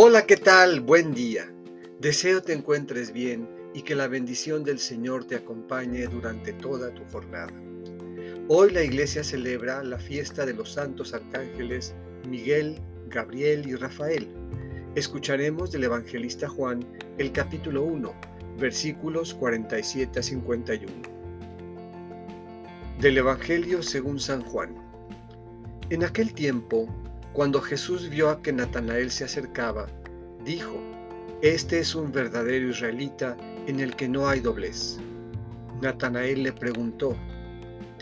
Hola, ¿qué tal? Buen día. Deseo te encuentres bien y que la bendición del Señor te acompañe durante toda tu jornada. Hoy la iglesia celebra la fiesta de los santos arcángeles Miguel, Gabriel y Rafael. Escucharemos del evangelista Juan el capítulo 1, versículos 47 a 51. Del Evangelio según San Juan. En aquel tiempo, cuando Jesús vio a que Natanael se acercaba, dijo, Este es un verdadero israelita en el que no hay doblez. Natanael le preguntó,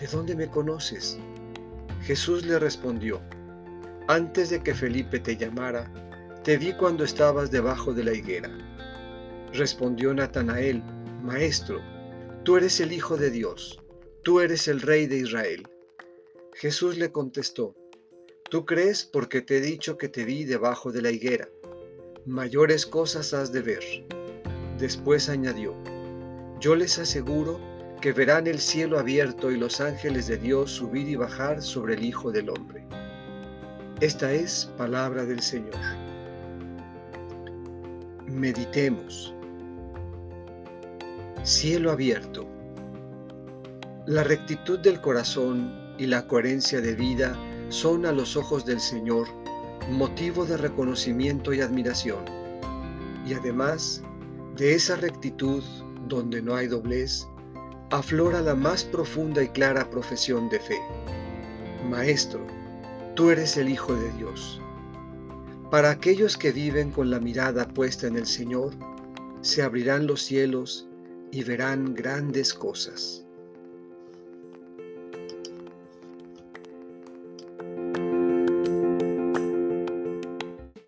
¿De dónde me conoces? Jesús le respondió, Antes de que Felipe te llamara, te vi cuando estabas debajo de la higuera. Respondió Natanael, Maestro, tú eres el Hijo de Dios, tú eres el Rey de Israel. Jesús le contestó, Tú crees porque te he dicho que te vi debajo de la higuera. Mayores cosas has de ver. Después añadió, Yo les aseguro que verán el cielo abierto y los ángeles de Dios subir y bajar sobre el Hijo del Hombre. Esta es palabra del Señor. Meditemos. Cielo abierto. La rectitud del corazón y la coherencia de vida son a los ojos del Señor motivo de reconocimiento y admiración. Y además de esa rectitud donde no hay doblez, aflora la más profunda y clara profesión de fe. Maestro, tú eres el Hijo de Dios. Para aquellos que viven con la mirada puesta en el Señor, se abrirán los cielos y verán grandes cosas.